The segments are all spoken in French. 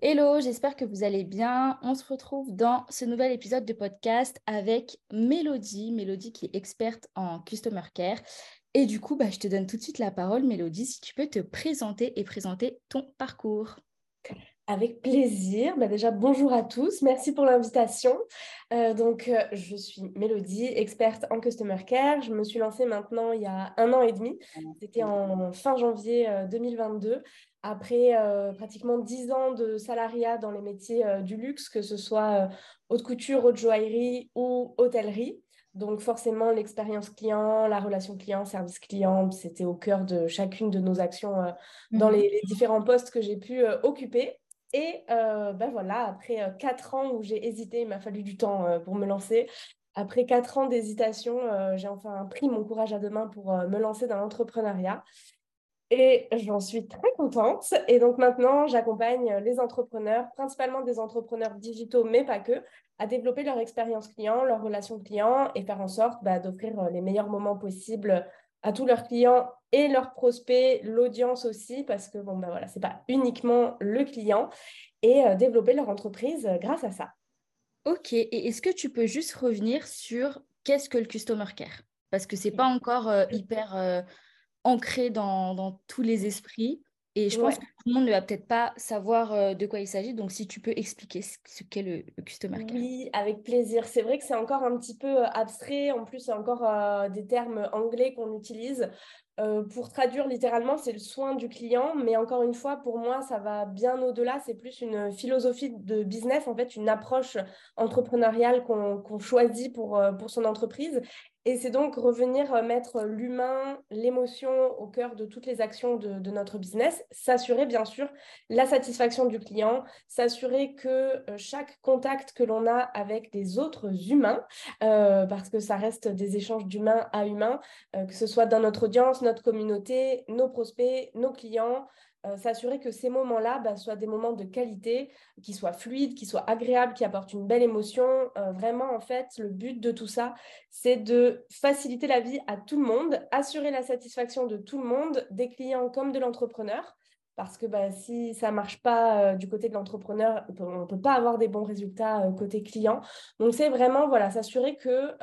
Hello, j'espère que vous allez bien. On se retrouve dans ce nouvel épisode de podcast avec Mélodie, Mélodie qui est experte en Customer Care. Et du coup, bah, je te donne tout de suite la parole, Mélodie, si tu peux te présenter et présenter ton parcours. Avec plaisir. Bah déjà, bonjour à tous. Merci pour l'invitation. Euh, donc, euh, je suis Mélodie, experte en Customer Care. Je me suis lancée maintenant il y a un an et demi. C'était en fin janvier 2022. Euh, après pratiquement dix ans de salariat dans les métiers du luxe, que ce soit haute couture, haute joaillerie ou hôtellerie. Donc forcément, l'expérience client, la relation client, service client, c'était au cœur de chacune de nos actions dans mhm. les, différents postes que j'ai pu occuper. Et ben voilà, après quatre ans où j'ai hésité, il m'a fallu du temps pour me lancer. Après quatre ans d'hésitation, j'ai enfin pris mon courage à deux mains pour me lancer dans l'entrepreneuriat. Et j'en suis très contente. Et donc maintenant, j'accompagne les entrepreneurs, principalement des entrepreneurs digitaux, mais pas que, à développer leur expérience client, leur relation client et faire en sorte bah, d'offrir euh, les meilleurs moments possibles à tous leurs clients et leurs prospects, l'audience aussi, parce que bon, bah, voilà, ce n'est pas uniquement le client, et euh, développer leur entreprise euh, grâce à ça. Ok, et est-ce que tu peux juste revenir sur qu'est-ce que le Customer Care? Parce que ce n'est pas encore hyper ancré dans, tous les esprits. Et je pense que tout le monde ne va peut-être pas savoir euh, de quoi il s'agit. Donc, si tu peux expliquer ce, qu'est le, Customer Care. Oui, avec plaisir. C'est vrai que c'est encore un petit peu euh, abstrait. En plus, a encore euh, des termes anglais qu'on utilise. pour traduire littéralement, c'est le soin du client. Mais encore une fois, pour moi, ça va bien au-delà. C'est plus une philosophie de business, en fait, une approche entrepreneuriale qu'on choisit pour, pour son entreprise. Et c'est donc revenir euh, mettre l'humain, l'émotion au cœur de toutes les actions de, notre business, s'assurer bien sûr la satisfaction du client, s'assurer que euh, chaque contact que l'on a avec des autres humains, euh, parce que ça reste des échanges d'humain à humain, que ce soit dans notre audience, notre communauté, nos prospects, nos clients, euh, s'assurer que ces moments-là bah, soient des moments de qualité, qui soient fluides, qui soient agréables, qui apportent une belle émotion. Euh, vraiment, en fait, le but de tout ça, c'est de faciliter la vie à tout le monde, assurer la satisfaction de tout le monde, des clients comme de l'entrepreneur. Parce que bah, si ça ne marche pas euh, du côté de l'entrepreneur, on ne peut pas avoir des bons résultats côté client. Donc, c'est vraiment voilà, s'assurer que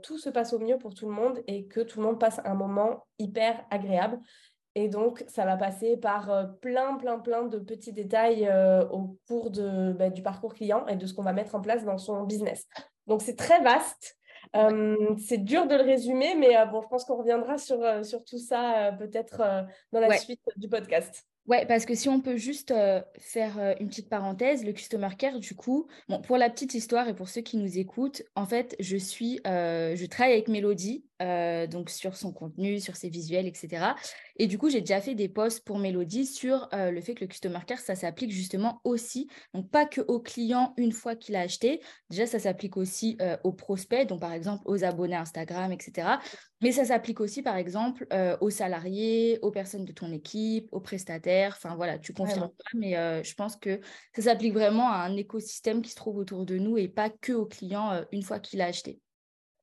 tout se passe au mieux pour tout le monde et que tout le monde passe un moment hyper agréable. Et donc, ça va passer par euh, plein, plein, plein de petits détails euh, au cours de, bah, du parcours client et de ce qu'on va mettre en place dans son business. Donc, c'est très vaste. Euh, c'est dur de le résumer, mais bon, je pense qu'on reviendra sur, sur tout ça peut-être dans la suite du podcast. Ouais, parce que si on peut juste faire une petite parenthèse, le Customer Care, du coup, bon, pour la petite histoire et pour ceux qui nous écoutent, en fait, je suis, je travaille avec Mélodie, donc sur son contenu, sur ses visuels, etc. Et du coup, j'ai déjà fait des posts pour Mélodie sur le fait que le Customer Care, ça s'applique justement aussi, donc pas que au client une fois qu'il a acheté, déjà ça s'applique aussi aux prospects, donc par exemple aux abonnés Instagram, etc. Mais ça s'applique aussi, par exemple, aux salariés, aux personnes de ton équipe, aux prestataires. Enfin voilà, tu confirmes pas, mais je pense que ça s'applique vraiment à un écosystème qui se trouve autour de nous et pas que au client une fois qu'il a acheté.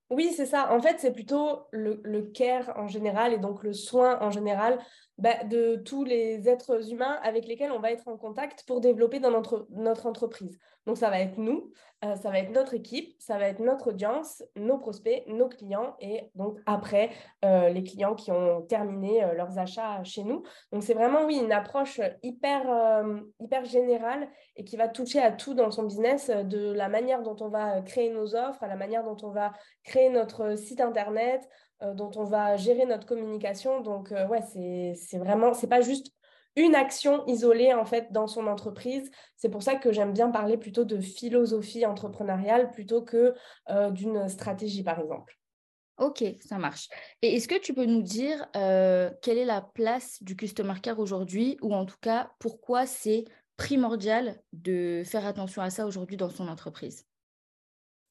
Oui, c'est ça. En fait, c'est plutôt le, le, care en général et donc le soin en général bah, de tous les êtres humains avec lesquels on va être en contact pour développer dans notre, notre entreprise. Donc, ça va être nous, euh, ça va être notre équipe, ça va être notre audience, nos prospects, nos clients et donc après, euh, les clients qui ont terminé euh, leurs achats chez nous. Donc, c'est vraiment, oui, une approche hyper, hyper générale et qui va toucher à tout dans son business, de la manière dont on va créer nos offres, à la manière dont on va créer notre site Internet, dont on va gérer notre communication. Donc, ouais, c'est vraiment, c'est pas juste une action isolée en fait dans son entreprise. C'est pour ça que j'aime bien parler plutôt de philosophie entrepreneuriale plutôt que euh, d'une stratégie par exemple. Ok, ça marche. Et est-ce que tu peux nous dire euh, quelle est la place du Customer Care aujourd'hui ou en tout cas pourquoi c'est primordial de faire attention à ça aujourd'hui dans son entreprise?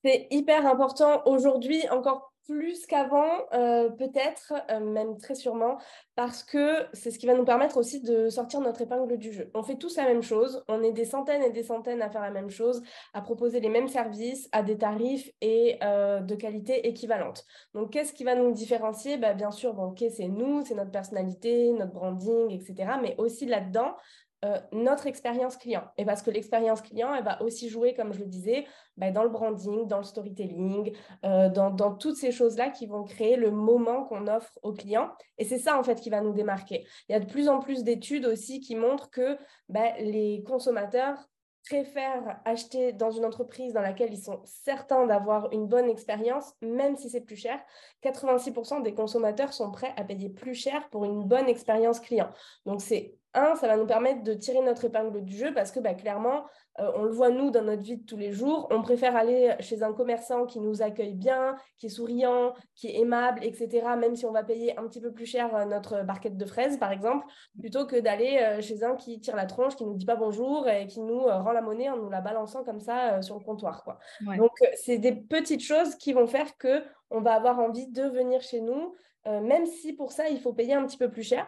C'est hyper important aujourd'hui encore plus qu'avant, euh, peut-être, euh, même très sûrement, parce que c'est ce qui va nous permettre aussi de sortir notre épingle du jeu. On fait tous la même chose, on est des centaines et des centaines à faire la même chose, à proposer les mêmes services à des tarifs et euh, de qualité équivalente. Donc, qu'est-ce qui va nous différencier? Bah, Bien sûr, c'est nous, c'est notre personnalité, notre branding, etc. Mais aussi là-dedans, euh, notre expérience client. Et parce que l'expérience client, elle va aussi jouer, comme je le disais, bah, dans le branding, dans le storytelling, euh, dans, toutes ces choses-là qui vont créer le moment qu'on offre aux clients. Et c'est ça, en fait, qui va nous démarquer. Il y a de plus en plus d'études aussi qui montrent que bah, les consommateurs préfèrent acheter dans une entreprise dans laquelle ils sont certains d'avoir une bonne expérience, même si c'est plus cher. 86% des consommateurs sont prêts à payer plus cher pour une bonne expérience client. Donc c'est un, ça va nous permettre de tirer notre épingle du jeu parce que bah, clairement, euh, on le voit nous dans notre vie de tous les jours, on préfère aller chez un commerçant qui nous accueille bien, qui est souriant, qui est aimable, etc., même si on va payer un petit peu plus cher euh, notre barquette de fraises, par exemple, plutôt que d'aller euh, chez un qui tire la tronche, qui nous dit pas bonjour et qui nous rend la monnaie en nous la balançant comme ça sur le comptoir. Quoi. Donc, c'est des petites choses qui vont faire que on va avoir envie de venir chez nous, même si pour ça, il faut payer un petit peu plus cher.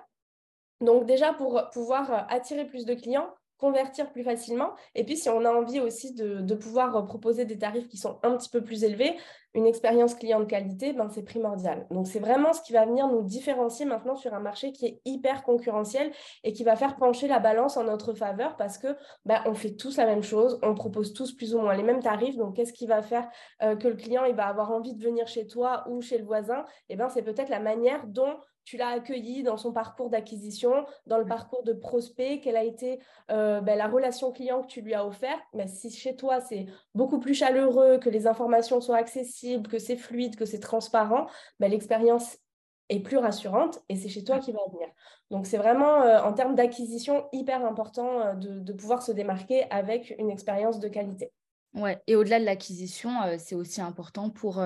Donc déjà, pour pouvoir euh, attirer plus de clients, convertir plus facilement. Et puis, si on a envie aussi de, pouvoir euh, proposer des tarifs qui sont un petit peu plus élevés, une expérience client de qualité, ben, c'est primordial. Donc, c'est vraiment ce qui va venir nous différencier maintenant sur un marché qui est hyper concurrentiel et qui va faire pencher la balance en notre faveur parce que ben, on fait tous la même chose, on propose tous plus ou moins les mêmes tarifs. Donc, qu'est-ce qui va faire euh, que le client va avoir envie de venir chez toi ou chez le voisin? Eh ben, c'est peut-être la manière dont tu l'as accueilli dans son parcours d'acquisition, dans le parcours de prospect, quelle a été euh, ben, la relation client que tu lui as offert. Mais ben, si chez toi, c'est beaucoup plus chaleureux, que les informations sont accessibles, que c'est fluide, que c'est transparent, ben, l'expérience est plus rassurante et c'est chez toi qui va venir. Donc, c'est vraiment, euh, en termes d'acquisition, hyper important euh, de, pouvoir se démarquer avec une expérience de qualité. Ouais, et au-delà de l'acquisition, c'est aussi important pour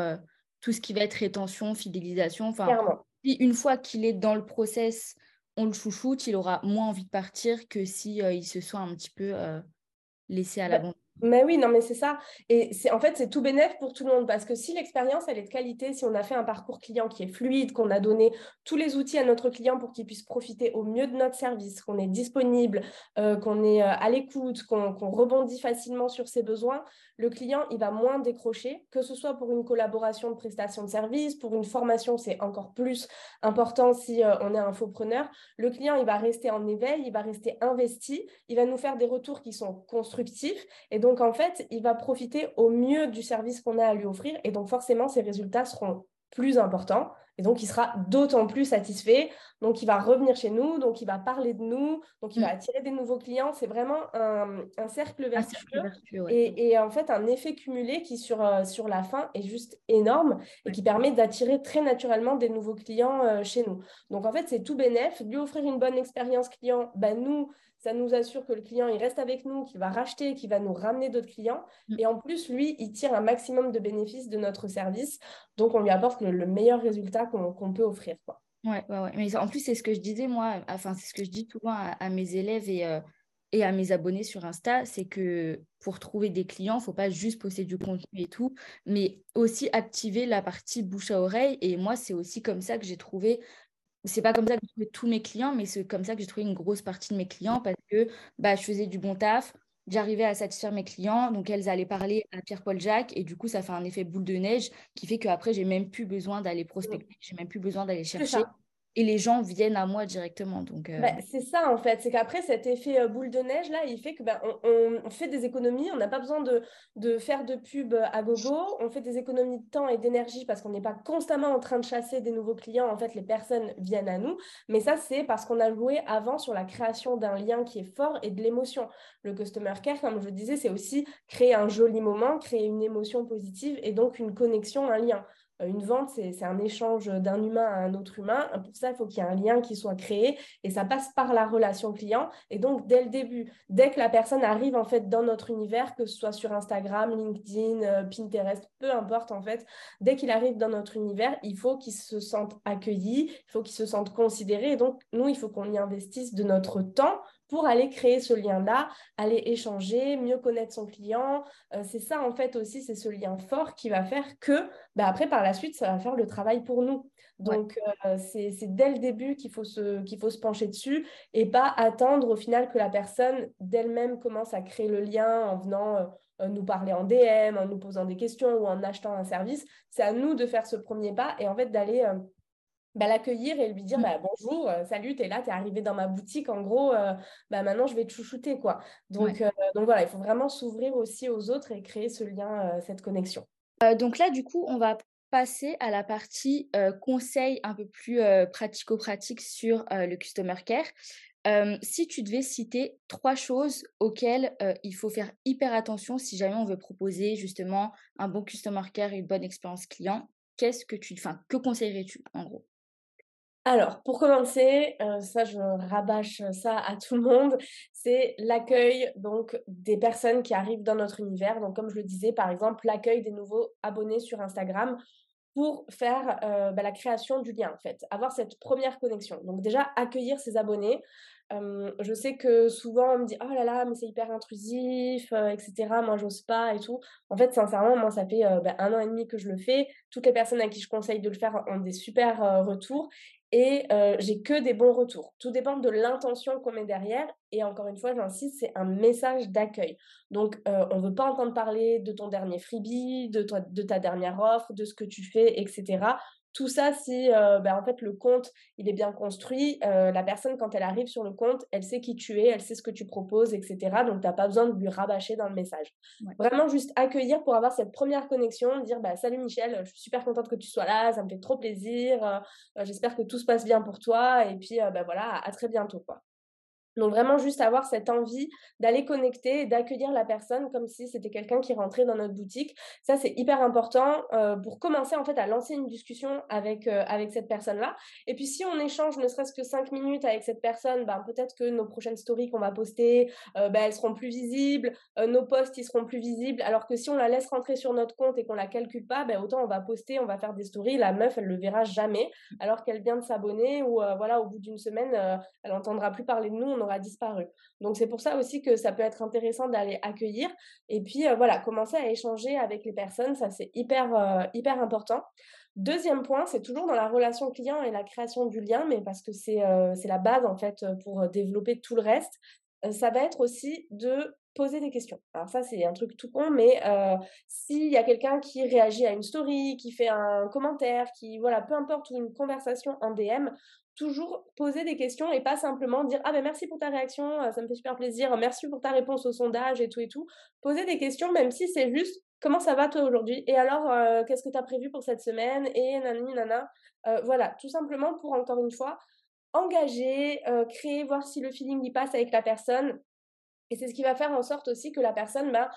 tout ce qui va être rétention, fidélisation. Enfin, Clairement une fois qu'il est dans le process, on le chouchoute, il aura moins envie de partir que si euh, il se soit un petit peu euh, laissé à l'abandon. Mais oui, non, mais c'est ça. Et c'est en fait, c'est tout bénéf pour tout le monde parce que si l'expérience, elle est de qualité, si on a fait un parcours client qui est fluide, qu'on a donné tous les outils à notre client pour qu'il puisse profiter au mieux de notre service, qu'on est disponible, euh, qu'on est à l'écoute, qu'on rebondit facilement sur ses besoins, le client, il va moins décrocher, que ce soit pour une collaboration de prestation de service, pour une formation, c'est encore plus important si euh, on est un faux preneur. Le client, il va rester en éveil, il va rester investi, il va nous faire des retours qui sont constructifs. Et donc, en fait, il va profiter au mieux du service qu'on a à lui offrir. Et donc, forcément, ses résultats seront plus importants. Et donc, il sera d'autant plus satisfait. Donc, il va revenir chez nous, donc il va parler de nous, donc il va mm. attirer des nouveaux clients. C'est vraiment un, cercle vertueux, et, en fait un effet cumulé qui, sur, euh, sur la fin, est juste énorme et qui permet d'attirer très naturellement des nouveaux clients euh, chez nous. Donc, en fait, c'est tout bénéf. Lui offrir une bonne expérience client, ben, nous, ça nous assure que le client, il reste avec nous, qu'il va racheter, qu'il va nous ramener d'autres clients. Mm. Et en plus, lui, il tire un maximum de bénéfices de notre service. Donc, on lui apporte le, meilleur résultat qu'on peut offrir. Quoi. Ouais, ouais, ouais. Mais en plus, c'est ce que je disais, moi, enfin, c'est ce que je dis souvent à, mes élèves et, euh, et à mes abonnés sur Insta, c'est que pour trouver des clients, il ne faut pas juste poster du contenu et tout, mais aussi activer la partie bouche à oreille. Et moi, c'est aussi comme ça que j'ai trouvé c'est pas comme ça que j'ai trouvé tous mes clients, mais c'est comme ça que j'ai trouvé une grosse partie de mes clients parce que bah, je faisais du bon taf, j'arrivais à satisfaire mes clients, donc elles allaient parler à Pierre-Paul Jacques, et du coup, ça fait un effet boule de neige qui fait qu'après, j'ai même plus besoin d'aller prospecter, j'ai même plus besoin d'aller chercher et les gens viennent à moi directement. Donc, euh. bah, c'est ça en fait, c'est qu'après cet effet euh, boule de neige là, il fait que bah, on, fait des économies, on n'a pas besoin de, de, faire de pub à gogo, on fait des économies de temps et d'énergie parce qu'on n'est pas constamment en train de chasser des nouveaux clients, en fait les personnes viennent à nous, mais ça c'est parce qu'on a joué avant sur la création d'un lien qui est fort et de l'émotion. Le customer care, comme je disais, c'est aussi créer un joli moment, créer une émotion positive et donc une connexion, un lien. Euh, une vente, c'est un échange d'un humain à un autre humain. Pour ça, il faut qu'il y ait un lien qui soit créé et ça passe par la relation client. Et donc, dès le début, dès que la personne arrive en fait dans notre univers, que ce soit sur Instagram, LinkedIn, euh, Pinterest, peu importe en fait, dès qu'il arrive dans notre univers, il faut qu'il se sente accueilli, il faut qu'il se sente considéré. Et donc, nous, il faut qu'on y investisse de notre temps pour aller créer ce lien-là, aller échanger, mieux connaître son client. Euh, c'est ça, en fait, aussi, c'est ce lien fort qui va faire que, bah, après, par la suite, ça va faire le travail pour nous. Donc, euh, c'est dès le début qu'il faut, se, qu'il faut se pencher dessus et pas attendre au final que la personne d'elle-même commence à créer le lien en venant euh, nous parler en DM, en nous posant des questions ou en achetant un service. C'est à nous de faire ce premier pas et en fait d'aller bah, l'accueillir et lui dire mmh. bah, bonjour, euh, salut, tu es là, tu es arrivé dans ma boutique, en gros, euh, bah, maintenant je vais te chouchouter. Quoi. Donc, euh, donc voilà, il faut vraiment s'ouvrir aussi aux autres et créer ce lien, cette connexion. donc là, du coup, on va passer à la partie conseil un peu plus pratico-pratique sur le Customer Care. si tu devais citer trois choses auxquelles il faut faire hyper attention si jamais on veut proposer justement un bon Customer Care et une bonne expérience client, qu'est-ce que tu, enfin, que conseillerais-tu en gros? Alors, pour commencer, euh, ça je rabâche ça à tout le monde, c'est l'accueil donc des personnes qui arrivent dans notre univers. Donc, comme je le disais, par exemple, l'accueil des nouveaux abonnés sur Instagram pour faire euh, bah, la création du lien en fait, avoir cette première connexion. Donc déjà accueillir ses abonnés. Je sais que souvent on me dit oh là là mais c'est hyper intrusif, euh, etc. Moi j'ose pas et tout. En fait sincèrement moi ça fait bah, un an et demi que je le fais. Toutes les personnes à qui je conseille de le faire ont des super retours et j'ai que des bons retours. Tout dépend de l'intention qu'on met derrière. Et encore une fois, j'insiste, c'est un message d'accueil. Donc, on ne veut pas entendre parler de ton dernier freebie, de ta dernière offre, de ce que tu fais, etc. Tout ça, si ben, en fait le compte il est bien construit, la personne quand elle arrive sur le compte, elle sait qui tu es, elle sait ce que tu proposes, etc. Donc tu n'as pas besoin de lui rabâcher dans le message. Vraiment juste accueillir pour avoir cette première connexion, dire bah, salut Michel, je suis super contente que tu sois là, ça me fait trop plaisir, j'espère que tout se passe bien pour toi et puis bah, voilà, à très bientôt quoi. Donc vraiment juste avoir cette envie d'aller connecter et d'accueillir la personne comme si c'était quelqu'un qui rentrait dans notre boutique. Ça, c'est hyper important euh, pour commencer en fait à lancer une discussion avec, euh, avec cette personne-là. Et puis si on échange ne serait-ce que cinq minutes avec cette personne, ben, peut-être que nos prochaines stories qu'on va poster, euh, ben, elles seront plus visibles, nos posts, ils seront plus visibles. Alors que si on la laisse rentrer sur notre compte et qu'on la calcule pas, ben, autant on va poster, on va faire des stories, la meuf, elle le verra jamais alors qu'elle vient de s'abonner ou voilà, au bout d'une semaine, elle entendra plus parler de nous aura disparu. Donc c'est pour ça aussi que ça peut être intéressant d'aller accueillir et puis euh, voilà, commencer à échanger avec les personnes, ça c'est hyper, euh, hyper important. Deuxième point, c'est toujours dans la relation client et la création du lien, mais parce que c'est euh, la base en fait pour développer tout le reste. ça va être aussi de poser des questions. Alors ça, c'est un truc tout con, mais s'il y a quelqu'un qui réagit à une story, qui fait un commentaire, qui, voilà, peu importe, ou une conversation en DM, toujours poser des questions et pas simplement dire ah ben merci pour ta réaction, euh, ça me fait super plaisir, merci pour ta réponse au sondage et tout et tout. Poser des questions même si c'est juste comment ça va toi aujourd'hui? Et alors euh, qu'est-ce que tu as prévu pour cette semaine? Et nanani nana. Euh, voilà, tout simplement pour encore une fois engager, créer, voir si le feeling y passe avec la personne. Et c'est ce qui va faire en sorte aussi que la personne, bah,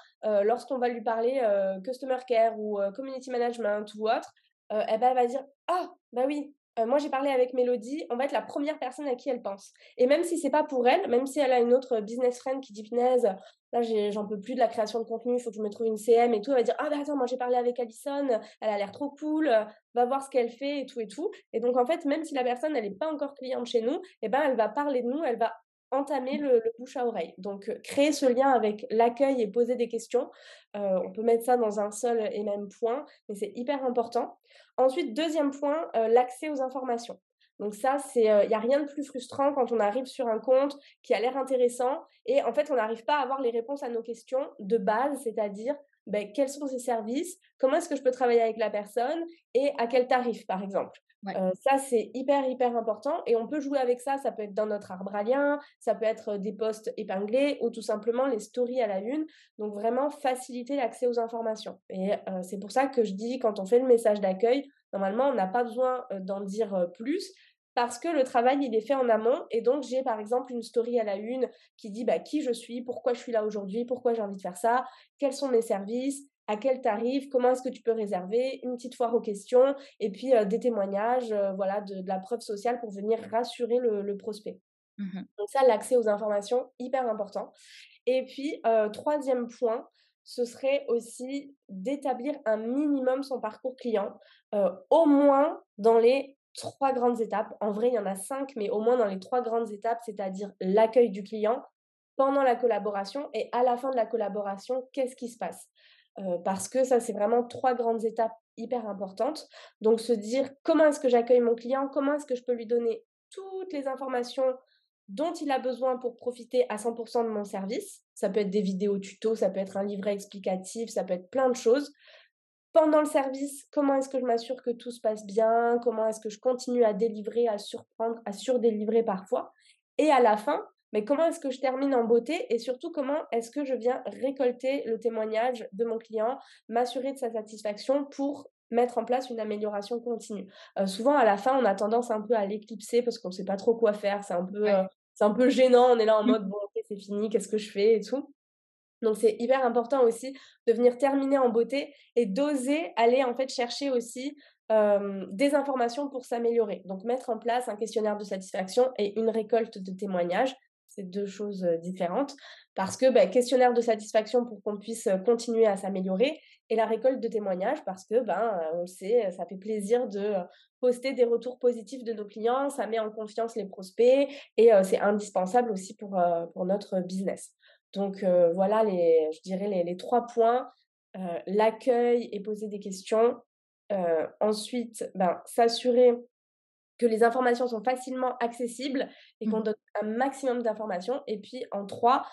lorsqu'on va lui parler customer care ou community management ou autre, eh ben, elle va dire ah bah oui euh, moi j'ai parlé avec Mélodie, on va être la première personne à qui elle pense. Et même si c'est pas pour elle, même si elle a une autre business friend qui dit punaise, là j'en peux plus de la création de contenu, il faut que je me trouve une CM et tout, elle va dire ah bah attends moi j'ai parlé avec Alison, elle a l'air trop cool, va voir ce qu'elle fait et tout et tout. Et donc en fait même si la personne elle n'est pas encore cliente chez nous, eh ben elle va parler de nous, elle va entamer le, bouche à oreille. Donc, créer ce lien avec l'accueil et poser des questions. on peut mettre ça dans un seul et même point, mais c'est hyper important. Ensuite, deuxième point, l'accès aux informations. Donc ça, c'est, il n'y a rien de plus frustrant quand on arrive sur un compte qui a l'air intéressant et en fait, on n'arrive pas à avoir les réponses à nos questions de base, c'est-à-dire ben, quels sont ses services, comment est-ce que je peux travailler avec la personne et à quel tarif, par exemple. Euh, ça, c'est hyper, hyper important. Et on peut jouer avec ça. Ça peut être dans notre arbre à lien, ça peut être des posts épinglés ou tout simplement les stories à la une. Donc, vraiment faciliter l'accès aux informations. Et euh, c'est pour ça que je dis, quand on fait le message d'accueil, normalement, on n'a pas besoin euh, d'en dire plus parce que le travail, il est fait en amont. Et donc, j'ai par exemple une story à la une qui dit bah, qui je suis, pourquoi je suis là aujourd'hui, pourquoi j'ai envie de faire ça, quels sont mes services, à quel tarif, comment est-ce que tu peux réserver, une petite foire aux questions et puis des témoignages, voilà, de, la preuve sociale pour venir rassurer le, prospect. Mmh donc ça, l'accès aux informations, hyper important. Et puis, troisième point, ce serait aussi d'établir un minimum son parcours client, au moins dans les trois grandes étapes. En vrai, il y en a cinq, mais au moins dans les trois grandes étapes, c'est-à-dire l'accueil du client, pendant la collaboration et à la fin de la collaboration, qu'est-ce qui se passe? Parce que ça, c'est vraiment trois grandes étapes hyper importantes. Donc, se dire comment est-ce que j'accueille mon client, comment est-ce que je peux lui donner toutes les informations dont il a besoin pour profiter à 100% de mon service. Ça peut être des vidéos tutos, ça peut être un livret explicatif, ça peut être plein de choses pendant le service, comment est-ce que je m'assure que tout se passe bien? Comment est-ce que je continue à délivrer, à surprendre, à surdélivrer parfois? Et à la fin, mais comment est-ce que je termine en beauté et surtout comment est-ce que je viens récolter le témoignage de mon client, m'assurer de sa satisfaction pour mettre en place une amélioration continue? Euh, souvent, à la fin, on a tendance un peu à l'éclipser parce qu'on ne sait pas trop quoi faire. C'est un peu, euh, c'est un peu gênant. On est là en mode bon, c'est fini, qu'est-ce que je fais et tout. Donc c'est hyper important aussi de venir terminer en beauté et d'oser aller en fait chercher aussi des informations pour s'améliorer. Donc mettre en place un questionnaire de satisfaction et une récolte de témoignages, c'est deux choses différentes parce que bah, questionnaire de satisfaction pour qu'on puisse continuer à s'améliorer et la récolte de témoignages parce que ben on le sait, ça fait plaisir de poster des retours positifs de nos clients, ça met en confiance les prospects et c'est indispensable aussi pour, pour notre business. Donc voilà, les, je dirais les, trois points. L'accueil et poser des questions. Ensuite, ben, s'assurer que les informations sont facilement accessibles et qu'on mmh. donne un maximum d'informations. Et puis en trois,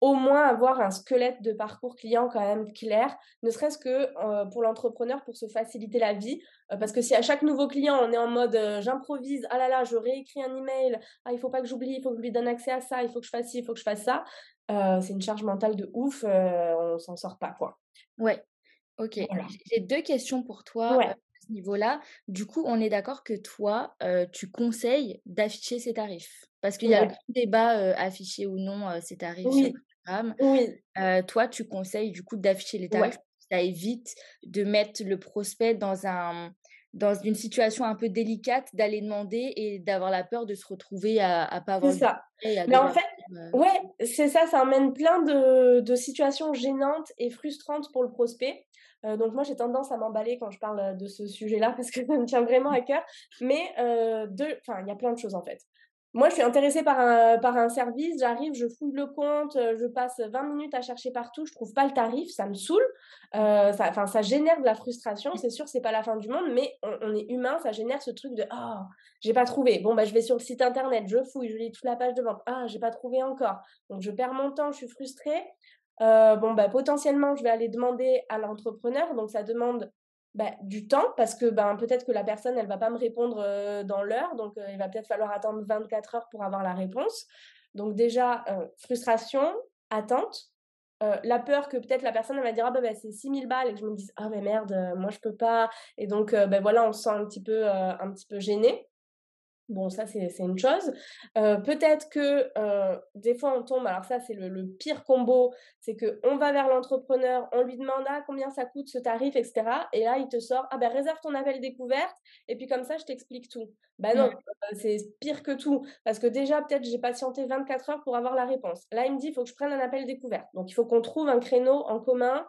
au moins avoir un squelette de parcours client quand même clair, ne serait-ce que pour l'entrepreneur pour se faciliter la vie. parce que si à chaque nouveau client, on est en mode j'improvise, ah là là, je réécris un email, ah il faut pas que j'oublie, il faut que je lui donne accès à ça, il faut que je fasse ci, il faut que je fasse ça, c'est une charge mentale de ouf, on s'en sort pas quoi. Ouais, ok. J'ai deux questions pour toi. Ce niveau-là. Du coup, on est d'accord que toi, tu conseilles d'afficher ces tarifs? Parce qu'il y a le débat afficher ou non ces tarifs sur Instagram. Oui. toi, tu conseilles du coup d'afficher les tarifs. Ça évite de mettre le prospect dans un dans une situation un peu délicate d'aller demander et d'avoir la peur de se retrouver à, à pas avoir. C'est ça. Mais en fait, ouais, c'est ça, ça amène plein de, de, situations gênantes et frustrantes pour le prospect. Donc moi j'ai tendance à m'emballer quand je parle de ce sujet-là parce que ça me tient vraiment à cœur. Mais euh, il y a plein de choses en fait. Moi, je suis intéressée par un, par un service, j'arrive, je fouille le compte, euh, je passe 20 minutes à chercher partout, je trouve pas le tarif, ça me saoule, euh, ça, ça génère de la frustration, c'est sûr, c'est pas la fin du monde, mais on, est humain, ça génère ce truc de ah, oh, j'ai pas trouvé. Bon, bah, je vais sur le site internet, je fouille, je lis toute la page de vente, ah, j'ai pas trouvé encore. Donc, je perds mon temps, je suis frustrée. Euh, bon, bah, potentiellement, je vais aller demander à l'entrepreneur, donc ça demande bah, du temps parce que ben, peut-être que la personne, elle va pas me répondre dans l'heure, donc il va peut-être falloir attendre 24 heures pour avoir la réponse. Donc déjà, frustration, attente, la peur que peut-être la personne, elle va dire, ah ben, bah, c'est 6000 balles et que je me dise, ah mais merde, moi je peux pas. Et donc, ben voilà, on se sent un petit peu, un petit peu gêné. Bon, ça, c'est une chose. Peut-être que des fois, on tombe, alors ça, c'est le, pire combo, c'est qu'on va vers l'entrepreneur, on lui demande ah, combien ça coûte ce tarif, etc. Et là, il te sort, ah ben réserve ton appel découverte, et puis comme ça, je t'explique tout. Ben non, c'est pire que tout, parce que déjà, peut-être, j'ai patienté 24 heures pour avoir la réponse. Là, il me dit, il faut que je prenne un appel découverte. Donc, il faut qu'on trouve un créneau en commun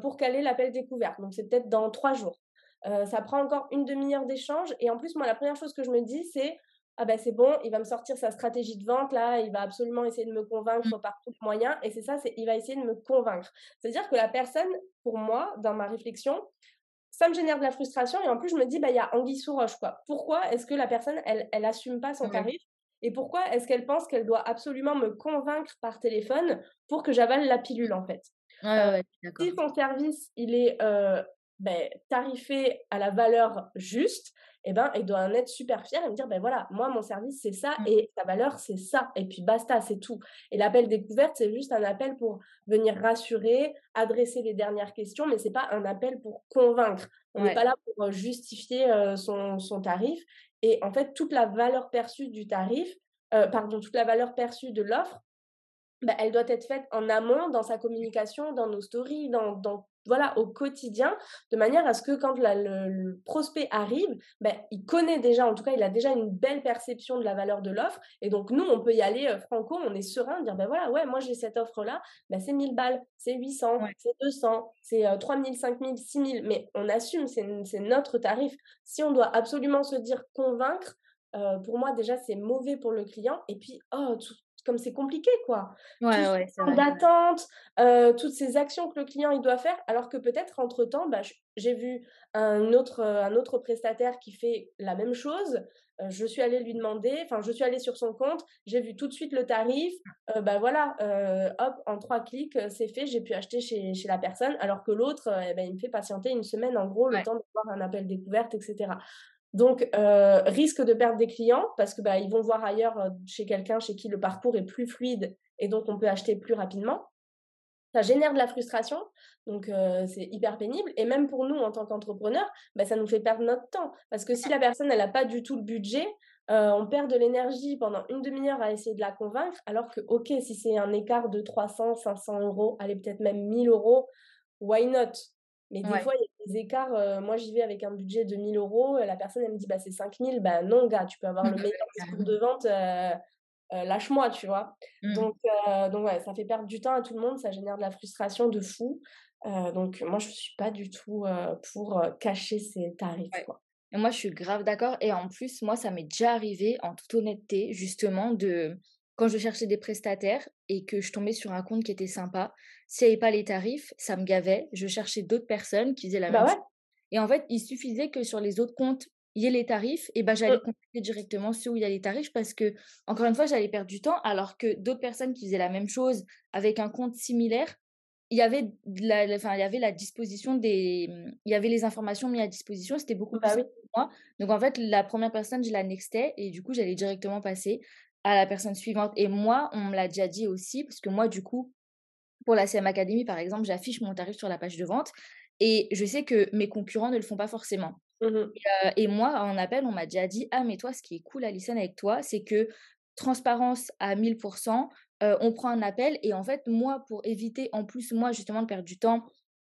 pour caler l'appel découverte. Donc, c'est peut-être dans trois jours. Euh, ça prend encore une demi-heure d'échange. Et en plus, moi, la première chose que je me dis, c'est ah ben c'est bon, il va me sortir sa stratégie de vente là, il va absolument essayer de me convaincre mmh. par tous les moyens. Et c'est ça, c'est il va essayer de me convaincre. C'est-à-dire que la personne, pour moi, dans ma réflexion, ça me génère de la frustration et en plus je me dis bah il y a anguille sous roche quoi. Pourquoi est-ce que la personne elle elle assume pas son tarif et pourquoi est-ce qu'elle pense qu'elle doit absolument me convaincre par téléphone pour que j'avale la pilule en fait? Euh, si son service il est euh, ben, tarifé à la valeur juste, eh ben, il doit en être super fier et me dire, ben voilà, moi, mon service, c'est ça mmh. et ta valeur, c'est ça. Et puis basta, c'est tout. Et l'appel découverte, c'est juste un appel pour venir rassurer, adresser les dernières questions, mais c'est pas un appel pour convaincre. On n'est pas là pour euh, justifier euh, son, son, tarif. Et en fait, toute la valeur perçue du tarif, euh, pardon, toute la valeur perçue de l'offre, ben, elle doit être faite en amont dans sa communication, dans nos stories, dans, dans voilà, au quotidien, de manière à ce que quand le, prospect arrive, ben, il connaît déjà, en tout cas, il a déjà une belle perception de la valeur de l'offre. Et donc, nous, on peut y aller euh, franco, on est serein, dire, ben voilà, ouais, moi, j'ai cette offre-là, ben, c'est 1000 balles, c'est 800, c'est 200, c'est 3000, 5000, 6000, mais on assume, c'est notre tarif. Si on doit absolument se dire convaincre, euh, pour moi, déjà, c'est mauvais pour le client. Et puis, oh, comme c'est compliqué, quoi. Ouais, ouais, c'est d'attente, toutes ces actions que le client il doit faire, alors que peut-être entre-temps, bah, j'ai vu un autre, un autre prestataire qui fait la même chose. je suis allée lui demander, enfin, je suis allée sur son compte, j'ai vu tout de suite le tarif. bah voilà, hop, en trois clics, c'est fait, j'ai pu acheter chez, chez, la personne, alors que l'autre, eh ben, il me fait patienter une semaine, en gros, le temps d'avoir un appel découverte, etc. Donc, risque de perdre des clients parce que bah, ils vont voir ailleurs chez quelqu'un chez qui le parcours est plus fluide et donc on peut acheter plus rapidement ça génère de la frustration, donc c'est hyper pénible. Et même pour nous, en tant qu'entrepreneurs, bah, ça nous fait perdre notre temps. Parce que si la personne, elle n'a pas du tout le budget, on perd de l'énergie pendant une demi-heure à essayer de la convaincre, alors que, ok, si c'est un écart de 300, 500 euros, allez, peut-être même 1000 euros, why not? Mais des fois, il y a des écarts. moi, j'y vais avec un budget de 1000 euros. La personne, elle me dit, bah, c'est 5000. Bah, non, gars, tu peux avoir le meilleur discours de vente. Euh, lâche-moi, tu vois? Mmh. Donc, donc ouais, ça fait perdre du temps à tout le monde, ça génère de la frustration de fou. Donc, moi, je ne suis pas du tout pour cacher ces tarifs. Quoi. Et moi, je suis grave d'accord. Et en plus, moi, ça m'est déjà arrivé, en toute honnêteté, justement, de quand je cherchais des prestataires et que je tombais sur un compte qui était sympa, s'il n'y avait pas les tarifs, ça me gavait. Je cherchais d'autres personnes qui faisaient la bah même chose. Et en fait, il suffisait que sur les autres comptes, il y ait les tarifs, et ben j'allais contacter directement ceux où il y a les tarifs parce que, encore une fois, j'allais perdre du temps alors que d'autres personnes qui faisaient la même chose avec un compte similaire, il y avait la, enfin, il y avait la disposition des, il y avait les informations mises à disposition, c'était beaucoup plus bah pour moi. Donc en fait, la première personne, je la nextais et du coup, j'allais directement passer à la personne suivante. Et moi, on me l'a déjà dit aussi parce que moi, du coup, pour la CM Academy, par exemple, j'affiche mon tarif sur la page de vente et je sais que mes concurrents ne le font pas forcément. Mmh et, moi, en appel, on m'a déjà dit Ah, mais toi, ce qui est cool, Alison, avec toi, c'est que transparence à 1000%, on prend un appel. Et en fait, moi, pour éviter, en plus, moi, justement, de perdre du temps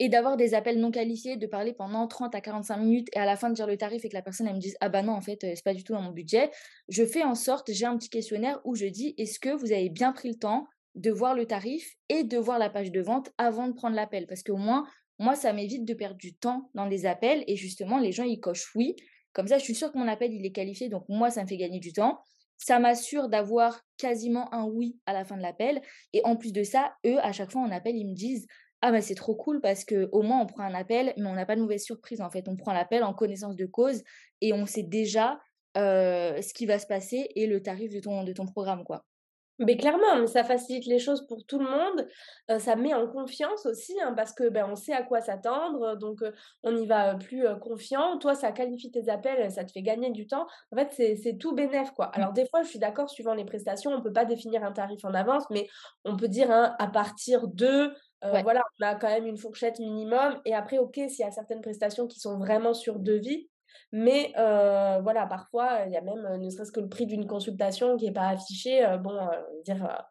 et d'avoir des appels non qualifiés, de parler pendant 30 à 45 minutes et à la fin de dire le tarif et que la personne, me dise Ah, bah non, en fait, c'est pas du tout dans mon budget, je fais en sorte, j'ai un petit questionnaire où je dis Est-ce que vous avez bien pris le temps de voir le tarif et de voir la page de vente avant de prendre l'appel? Parce qu'au moins, moi, ça m'évite de perdre du temps dans les appels et justement, les gens, ils cochent oui. Comme ça, je suis sûre que mon appel, il est qualifié. Donc, moi, ça me fait gagner du temps. Ça m'assure d'avoir quasiment un oui à la fin de l'appel. Et en plus de ça, eux, à chaque fois, en appel, ils me disent Ah, ben c'est trop cool parce qu'au moins, on prend un appel, mais on n'a pas de mauvaise surprise en fait. On prend l'appel en connaissance de cause et on sait déjà ce qui va se passer et le tarif de ton, de ton programme, quoi. Mais clairement, ça facilite les choses pour tout le monde. ça met en confiance aussi, hein, parce que ben, on sait à quoi s'attendre, donc on y va plus confiant. Toi, ça qualifie tes appels, ça te fait gagner du temps. En fait, c'est tout bénéf, quoi. Mmh. Alors des fois, je suis d'accord, suivant les prestations, on peut pas définir un tarif en avance, mais on peut dire hein, à partir de Voilà, on a quand même une fourchette minimum. Et après, OK, s'il y a certaines prestations qui sont vraiment sur devis, mais voilà, parfois, il y a même ne serait-ce que le prix d'une consultation qui n'est pas affiché. bon, dire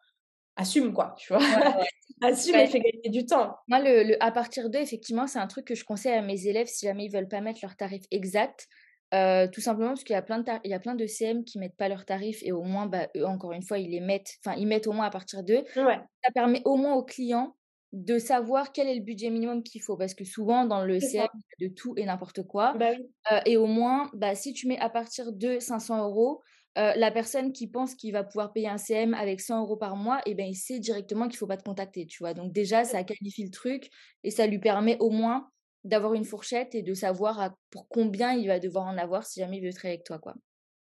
assume quoi, tu vois. assume et fait gagner du temps. Moi, le, à partir d'eux, effectivement, c'est un truc que je conseille à mes élèves si jamais ils veulent pas mettre leur tarif exact. tout simplement parce qu'il y a plein de il y a plein de CM qui mettent pas leurs tarifs et au moins bah, eux encore une fois ils les mettent enfin ils mettent au moins à partir d'eux ça permet au moins aux clients de savoir quel est le budget minimum qu'il faut parce que souvent dans le CM de tout et n'importe quoi bah et au moins bah, si tu mets à partir de 500 euros la personne qui pense qu'il va pouvoir payer un CM avec 100 euros par mois et eh ben il sait directement qu'il faut pas te contacter tu vois. Donc déjà ça qualifie le truc et ça lui permet au moins d'avoir une fourchette et de savoir pour combien il va devoir en avoir si jamais il veut travailler avec toi quoi.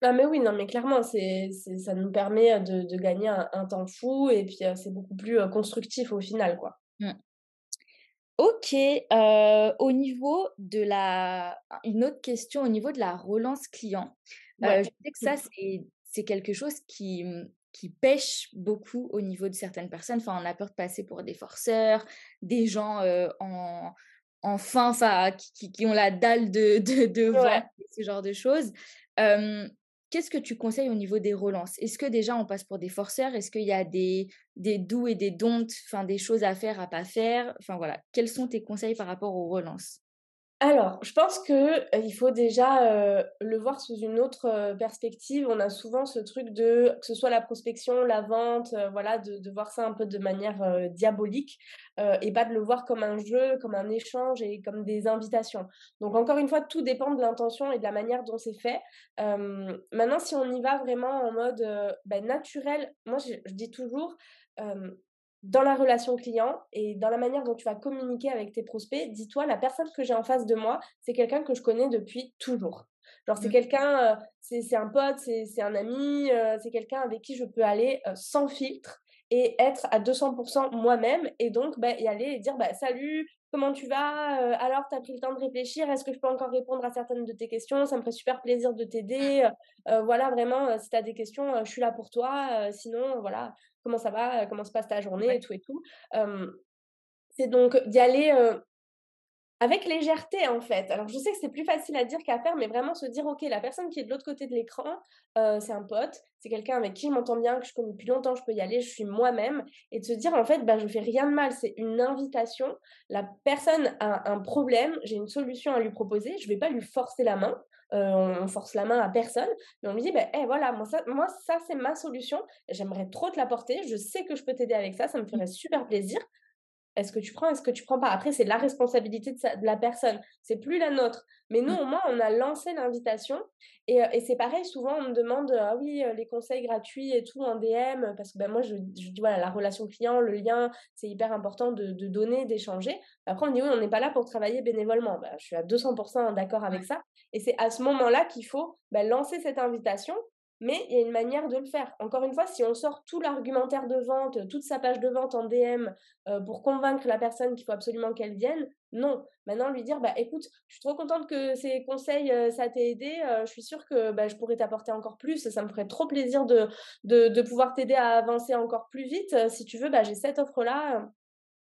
Ah mais oui, non, mais clairement, c'est, ça nous permet de, gagner un, temps fou et puis c'est beaucoup plus constructif au final, quoi. Mmh. Ok, au niveau de la... Une autre question, au niveau de la relance client. je sais que ça, c'est quelque chose qui, mmh, qui pêche beaucoup au niveau de certaines personnes. Enfin, on a peur de passer pour des forceurs, des gens en, en fin, enfin, qui, qui, ont la dalle de, de, de ce genre de choses. Qu'est-ce que tu conseilles au niveau des relances? Est-ce que déjà on passe pour des forceurs? Est-ce qu'il y a des, des doux et des don'ts, enfin des choses à faire, à pas faire? Enfin voilà, quels sont tes conseils par rapport aux relances? Alors, je pense que il faut déjà le voir sous une autre perspective. On a souvent ce truc de que ce soit la prospection, la vente, voilà, de, voir ça un peu de manière diabolique et pas de le voir comme un jeu, comme un échange et comme des invitations. Donc encore une fois, tout dépend de l'intention et de la manière dont c'est fait. maintenant, si on y va vraiment en mode ben, naturel, moi je dis toujours dans la relation client et dans la manière dont tu vas communiquer avec tes prospects, dis-toi, la personne que j'ai en face de moi, c'est quelqu'un que je connais depuis toujours. Genre, c'est mmh. quelqu'un, euh, c'est un pote, c'est un ami, euh, c'est quelqu'un avec qui je peux aller euh, sans filtre et être à 200% moi-même et donc bah, y aller et dire bah, salut, comment tu vas Alors, tu as pris le temps de réfléchir, est-ce que je peux encore répondre à certaines de tes questions? Ça me ferait super plaisir de t'aider. voilà, vraiment, si tu as des questions, je suis là pour toi. sinon, voilà, comment ça va, comment se passe ta journée et tout et tout. c'est donc d'y aller avec légèreté en fait. Alors je sais que c'est plus facile à dire qu'à faire, mais vraiment se dire ok, la personne qui est de l'autre côté de l'écran, c'est un pote, c'est quelqu'un avec qui je m'entends bien, que je connais depuis longtemps, je peux y aller, je suis moi-même, et de se dire en fait, ben je fais rien de mal, c'est une invitation. La personne a un problème, j'ai une solution à lui proposer, je vais pas lui forcer la main. On force la main à personne, mais on lui dit, ben, voilà, moi ça, moi, ça c'est ma solution, j'aimerais trop te l'apporter, je sais que je peux t'aider avec ça, ça me ferait super plaisir, est-ce que tu prends, est-ce que tu prends pas? Après, c'est la responsabilité de, la personne, c'est plus la nôtre. Mais nous, mmh. au moins, on a lancé l'invitation. Et, et c'est pareil, souvent, on me demande Ah oui, les conseils gratuits et tout en DM, parce que ben, moi, je, dis voilà, la relation client, le lien, c'est hyper important de, de donner, d'échanger. Après, on dit Oui, on n'est pas là pour travailler bénévolement. Ben, je suis à 200% d'accord avec ça. Et c'est à ce moment-là qu'il faut ben, lancer cette invitation mais il y a une manière de le faire. Encore une fois, si on sort tout l'argumentaire de vente, toute sa page de vente en DM euh, pour convaincre la personne qu'il faut absolument qu'elle vienne, non. Maintenant, lui dire, bah écoute, je suis trop contente que ces conseils, euh, ça t'ait aidé. Euh, je suis sûre que bah, je pourrais t'apporter encore plus. Ça me ferait trop plaisir de, pouvoir t'aider à avancer encore plus vite. si tu veux, bah, j'ai cette offre-là.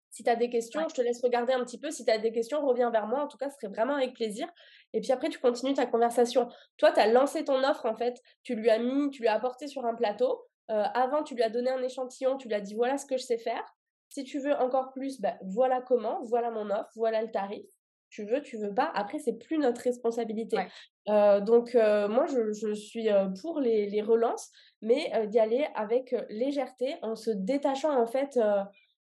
Si tu as des questions, je te laisse regarder un petit peu. Si tu as des questions, reviens vers moi. En tout cas, ce serait vraiment avec plaisir. Et puis après, tu continues ta conversation. Toi, tu as lancé ton offre, en fait. Tu lui as mis, tu lui as apporté sur un plateau. Euh, avant, tu lui as donné un échantillon. Tu lui as dit, voilà ce que je sais faire. Si tu veux encore plus, bah, voilà comment, voilà mon offre, voilà le tarif. Tu veux, tu veux pas. Après, c'est plus notre responsabilité. Euh, donc, euh, moi, je, suis pour les, les relances, mais d'y aller avec légèreté, en se détachant, en fait,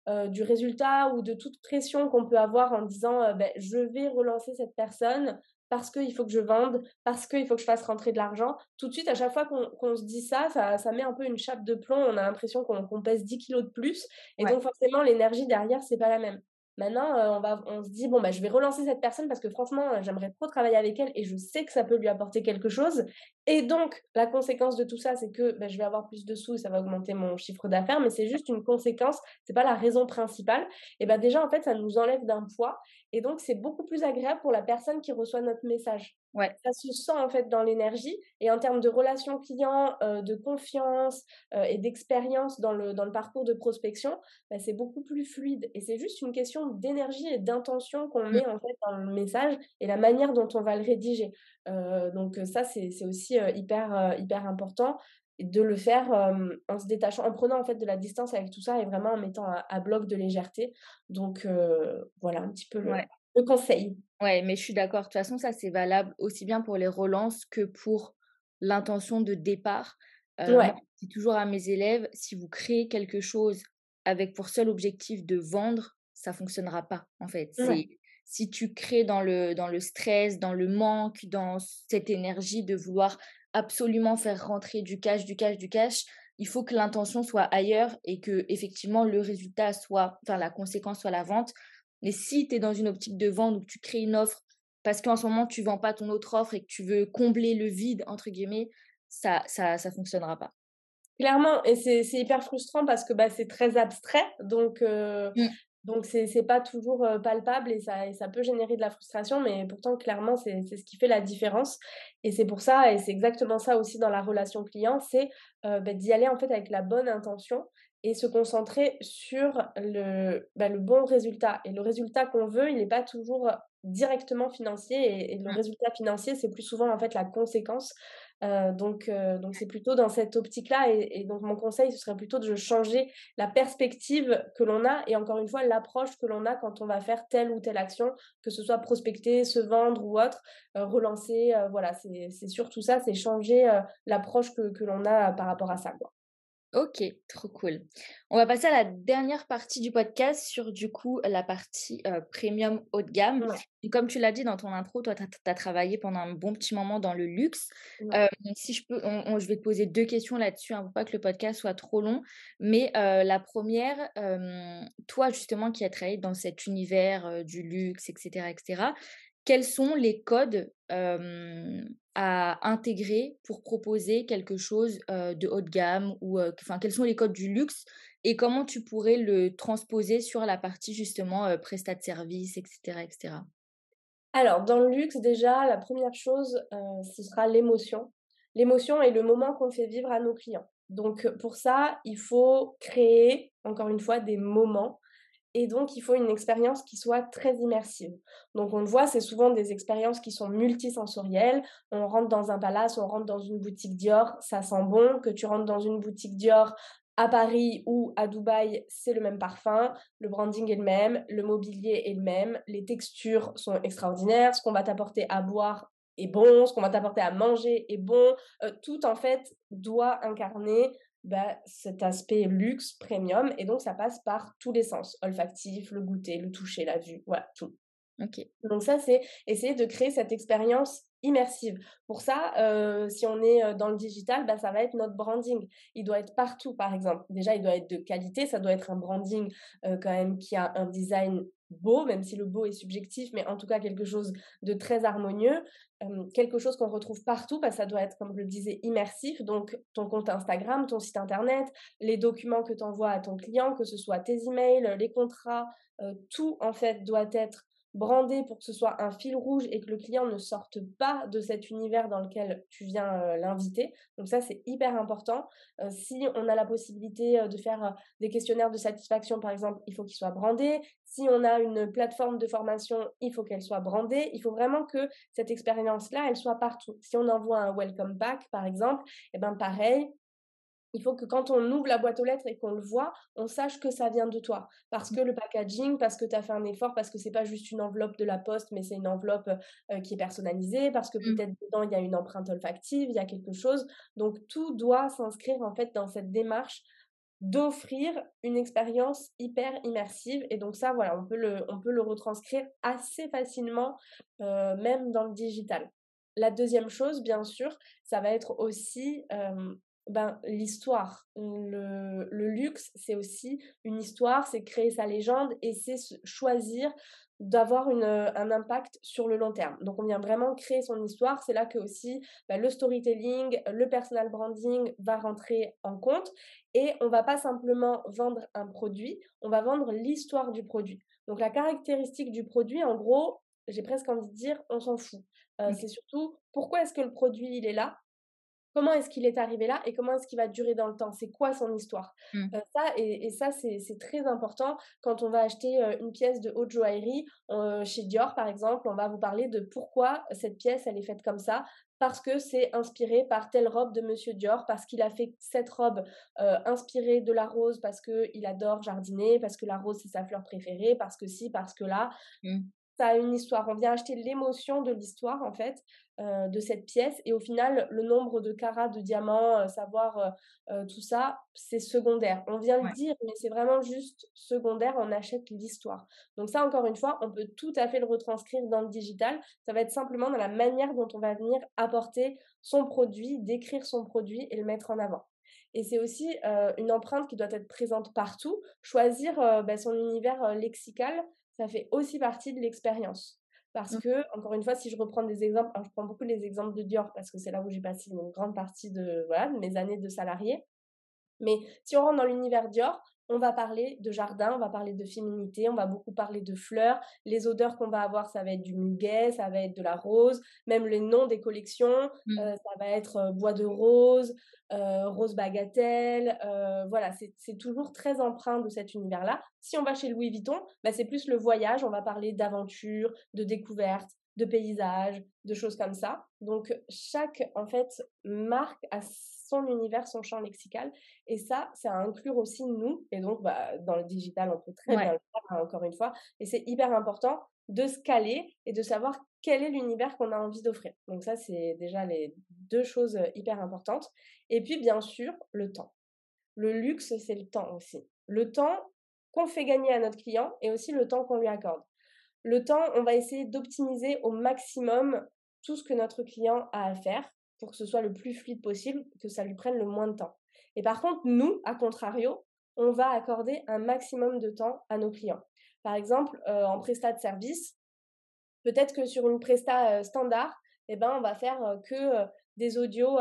euh, du résultat ou de toute pression qu'on peut avoir en disant euh, ben, je vais relancer cette personne parce qu'il faut que je vende, parce qu'il faut que je fasse rentrer de l'argent. Tout de suite, à chaque fois qu'on se dit ça, ça, met un peu une chape de plomb. On a l'impression qu'on pèse 10 kilos de plus. Et donc, forcément, l'énergie derrière, c'est pas la même. Maintenant, euh, on, va, on se dit, bon, bah, je vais relancer cette personne parce que franchement, j'aimerais trop travailler avec elle et je sais que ça peut lui apporter quelque chose. Et donc, la conséquence de tout ça, c'est que bah, je vais avoir plus de sous et ça va augmenter mon chiffre d'affaires, mais c'est juste une conséquence, c'est pas la raison principale. Et bah, déjà, en fait, ça nous enlève d'un poids et donc, c'est beaucoup plus agréable pour la personne qui reçoit notre message. Ouais. Ça se sent en fait dans l'énergie et en termes de relation client, euh, de confiance euh, et d'expérience dans le, dans le parcours de prospection, bah, c'est beaucoup plus fluide. Et c'est juste une question d'énergie et d'intention qu'on mmh. met en fait dans le message et la manière dont on va le rédiger. Euh, donc ça, c'est aussi hyper, hyper important de le faire en se détachant, en prenant en fait de la distance avec tout ça et vraiment en mettant à, bloc de légèreté. Donc voilà un petit peu le, conseil. Ouais, mais je suis d'accord. De toute façon, ça c'est valable aussi bien pour les relances que pour l'intention de départ. Euh, ouais. Je dis toujours à mes élèves, si vous créez quelque chose avec pour seul objectif de vendre, ça fonctionnera pas en fait. Si tu crées dans le, dans le stress, dans le manque, dans cette énergie de vouloir absolument faire rentrer du cash, du cash, du cash, il faut que l'intention soit ailleurs et que effectivement le résultat soit, enfin la conséquence soit la vente. Mais si tu es dans une optique de vente ou que tu crées une offre parce qu'en ce moment tu vends pas ton autre offre et que tu veux combler le vide entre guillemets, ça ça ça fonctionnera pas. Clairement, et c'est hyper frustrant parce que bah, c'est très abstrait. Donc, euh, mmh. Donc, c'est n'est pas toujours palpable et ça, ça peut générer de la frustration, mais pourtant, clairement, c'est ce qui fait la différence. Et c'est pour ça, et c'est exactement ça aussi dans la relation client, c'est bah, d'y aller en fait avec la bonne intention et se concentrer sur le, bah, le bon résultat. Et le résultat qu'on veut, il n'est pas toujours directement financier et, le mmh. résultat financier, c'est plus souvent en fait la conséquence donc, donc c'est plutôt dans cette optique-là. Et, donc, mon conseil, ce serait plutôt de changer la perspective que l'on a et encore une fois, l'approche que l'on a quand on va faire telle ou telle action, que ce soit prospecter, se vendre ou autre, relancer. voilà, c'est surtout ça, c'est changer l'approche que, l'on a par rapport à ça. Ok, trop cool. On va passer à la dernière partie du podcast sur du coup la partie premium haut de gamme. Comme tu l'as dit dans ton intro, toi, tu as, travaillé pendant un bon petit moment dans le luxe. si je peux, je vais te poser deux questions là-dessus, hein, pour pas que le podcast soit trop long. Mais la première, toi justement qui as travaillé dans cet univers du luxe, etc., etc., quels sont les codes à intégrer pour proposer quelque chose de haut de gamme ou enfin quels sont les codes du luxe et comment tu pourrais le transposer sur la partie justement prestat de service etc etc alors dans le luxe déjà la première chose ce sera l'émotion. L'émotion est le moment qu'on fait vivre à nos clients. Donc pour ça il faut créer encore une fois des moments et donc, il faut une expérience qui soit très immersive. Donc, on le voit, c'est souvent des expériences qui sont multisensorielles. On rentre dans un palace, on rentre dans une boutique Dior, ça sent bon. Que tu rentres dans une boutique Dior à Paris ou à Dubaï, c'est le même parfum, le branding est le même, le mobilier est le même, les textures sont extraordinaires, ce qu'on va t'apporter à boire est bon, ce qu'on va t'apporter à manger est bon. Euh, tout, en fait, doit incarner bah, cet aspect luxe, premium, et donc ça passe par tous les sens, olfactif, le goûter, le toucher, la vue, voilà, tout. Ok. Donc ça, c'est essayer de créer cette expérience immersive. Pour ça, euh, si on est dans le digital, bah, ça va être notre branding. Il doit être partout, par exemple. Déjà, il doit être de qualité, ça doit être un branding euh, quand même qui a un design beau, même si le beau est subjectif, mais en tout cas quelque chose de très harmonieux, quelque chose qu'on retrouve partout, parce que ça doit être, comme je le disais, immersif, donc ton compte Instagram, ton site internet, les documents que tu envoies à ton client, que ce soit tes emails, les contrats, tout en fait doit être brandé pour que ce soit un fil rouge et que le client ne sorte pas de cet univers dans lequel tu viens euh, l'inviter. Donc ça, c'est hyper important. Euh, si on a la possibilité euh, de faire des questionnaires de satisfaction, par exemple, il faut qu'ils soient brandés. Si on a une plateforme de formation, il faut qu'elle soit brandée. Il faut vraiment que cette expérience-là, elle soit partout. Si on envoie un welcome pack, par exemple, et eh ben pareil, il faut que quand on ouvre la boîte aux lettres et qu'on le voit, on sache que ça vient de toi. Parce mmh. que le packaging, parce que tu as fait un effort, parce que c'est pas juste une enveloppe de la poste, mais c'est une enveloppe euh, qui est personnalisée, parce que mmh. peut-être dedans, il y a une empreinte olfactive, il y a quelque chose. Donc, tout doit s'inscrire en fait dans cette démarche d'offrir une expérience hyper immersive. Et donc ça, voilà, on peut le, on peut le retranscrire assez facilement, euh, même dans le digital. La deuxième chose, bien sûr, ça va être aussi euh, ben, l'histoire. Le, le, luxe, c'est aussi une histoire, c'est créer sa légende et c'est choisir d'avoir un impact sur le long terme. Donc on vient vraiment créer son histoire. C'est là que aussi ben, le storytelling, le personal branding va rentrer en compte et on va pas simplement vendre un produit, on va vendre l'histoire du produit. Donc la caractéristique du produit, en gros, j'ai presque envie de dire, on s'en fout. Euh, c'est surtout pourquoi est-ce que le produit il est là? Comment est-ce qu'il est arrivé là et comment est-ce qu'il va durer dans le temps? C'est quoi son histoire? Mmh. euh, ça, et, ça, c'est très important quand on va acheter euh, une pièce de haute joaillerie euh, chez Dior, par exemple. On va vous parler de pourquoi cette pièce, elle est faite comme ça. Parce que c'est inspiré par telle robe de Monsieur Dior, parce qu'il a fait cette robe inspirée de la rose, parce qu'il adore jardiner, parce que la rose c'est sa fleur préférée, parce que si, parce que là. Mmh ça a une histoire. On vient acheter l'émotion de l'histoire, en fait, euh, de cette pièce. Et au final, le nombre de carats de diamants, euh, savoir euh, tout ça, c'est secondaire. On vient le dire, mais c'est vraiment juste secondaire. On achète l'histoire. Donc ça, encore une fois, on peut tout à fait le retranscrire dans le digital. Ça va être simplement dans la manière dont on va venir apporter son produit, décrire son produit et le mettre en avant. Et c'est aussi une empreinte qui doit être présente partout. Choisir bah, son univers lexical, ça fait aussi partie de l'expérience. Parce mmh. que, encore une fois, si je reprends des exemples, je prends beaucoup les exemples de Dior parce que c'est là où j'ai passé une grande partie de, voilà, de mes années de salarié. Mais si on rentre dans l'univers Dior, on va parler de jardin, on va parler de féminité, on va beaucoup parler de fleurs. Les odeurs qu'on va avoir, ça va être du muguet, ça va être de la rose, même les noms des collections, mmh. euh, ça va être euh, bois de rose, euh, rose bagatelle. voilà, c'est toujours très empreint de cet univers-là. Si on va chez Louis Vuitton, bah, c'est plus le voyage, on va parler d'aventure, de découverte, de paysages, de choses comme ça. Donc chaque en fait marque a son univers, son champ lexical. Et ça, c'est à inclure aussi nous. Et donc, bah, dans le digital, on peut très bien le faire, hein, encore une fois. Et c'est hyper important de se caler et de savoir quel est l'univers qu'on a envie d'offrir. Donc ça, c'est déjà les deux choses hyper importantes. Et puis, bien sûr, le temps. Le luxe, c'est le temps aussi. Le temps qu'on fait gagner à notre client et aussi le temps qu'on lui accorde. Le temps, on va essayer d'optimiser au maximum tout ce que notre client a à faire pour que ce soit le plus fluide possible, que ça lui prenne le moins de temps. Et par contre, nous, à contrario, on va accorder un maximum de temps à nos clients. Par exemple, euh, en prestat de service, peut-être que sur une presta euh, standard, eh ben, on va faire euh, que des audios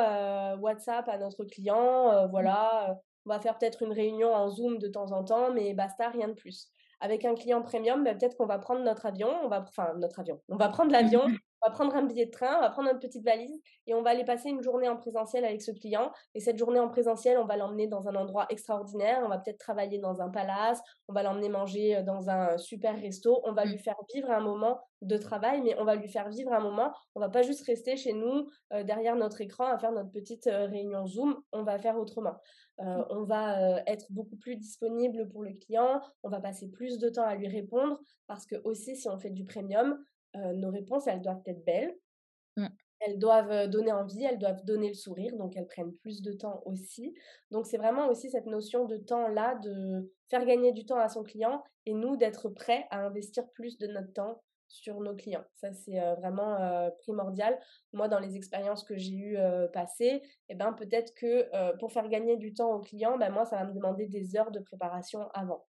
WhatsApp à notre client. voilà, on va faire peut-être une réunion en Zoom de temps en temps, mais basta, rien de plus. Avec un client premium, ben, peut-être qu'on va prendre notre avion, on va, enfin notre avion, on va prendre l'avion, on va prendre un billet de train, on va prendre notre petite valise et on va aller passer une journée en présentiel avec ce client. Et cette journée en présentiel, on va l'emmener dans un endroit extraordinaire. On va peut-être travailler dans un palace, on va l'emmener manger euh, dans un super resto. On va mmh. lui faire vivre un moment de travail, mais on va lui faire vivre un moment. On va pas juste rester chez nous euh, derrière notre écran à faire notre petite euh, réunion Zoom. On va faire autrement. Mmh. on va être beaucoup plus disponible pour le client. On va passer plus de temps à lui répondre parce que aussi si on fait du premium, euh, nos réponses, elles doivent être belles. Mmh. Elles doivent euh, donner envie, elles doivent donner le sourire, donc elles prennent plus de temps aussi. Donc c'est vraiment aussi cette notion de temps-là, de faire gagner du temps à son client et nous d'être prêts à investir plus de notre temps sur nos clients. Ça, c'est euh, vraiment primordial. Moi, dans les expériences que j'ai eues passées, eh ben, peut-être que pour faire gagner du temps au client, ben, moi, ça va me demander des heures de préparation avant.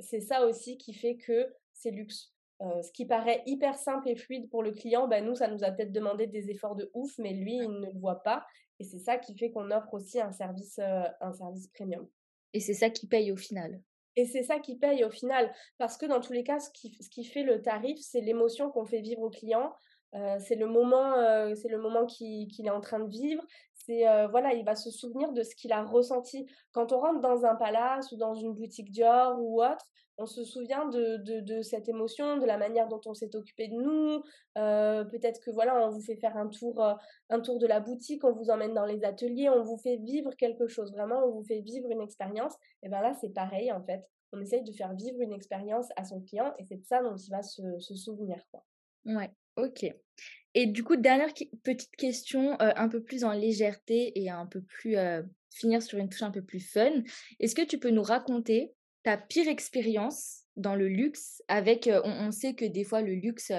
C'est ça aussi qui fait que c'est luxe. Ce qui paraît hyper simple et fluide pour le client, ben nous, ça nous a peut-être demandé des efforts de ouf, mais lui, il ne le voit pas. Et c'est ça qui fait qu'on offre aussi un service, un service premium. Et c'est ça qui paye au final. Et c'est ça qui paye au final. Parce que dans tous les cas, ce qui, ce qui fait le tarif, c'est l'émotion qu'on fait vivre au client. Euh, c'est le moment, le moment qu'il est en train de vivre c'est voilà, il va se souvenir de ce qu'il a ressenti. Quand on rentre dans un palace ou dans une boutique Dior ou autre, on se souvient de, de, cette émotion, de la manière dont on s'est occupé de nous. Peut-être que voilà, on vous fait faire un tour, un tour de la boutique, on vous emmène dans les ateliers, on vous fait vivre quelque chose. Vraiment, on vous fait vivre une expérience. Et bien là, c'est pareil en fait. On essaye de faire vivre une expérience à son client et c'est de ça dont il va se, souvenir. Quoi. Ouais, ok. Et du coup, dernière petite question, euh, un peu plus en légèreté et un peu plus euh, finir sur une touche un peu plus fun. Est-ce que tu peux nous raconter ta pire expérience dans le luxe avec, euh, on, sait que des fois le luxe,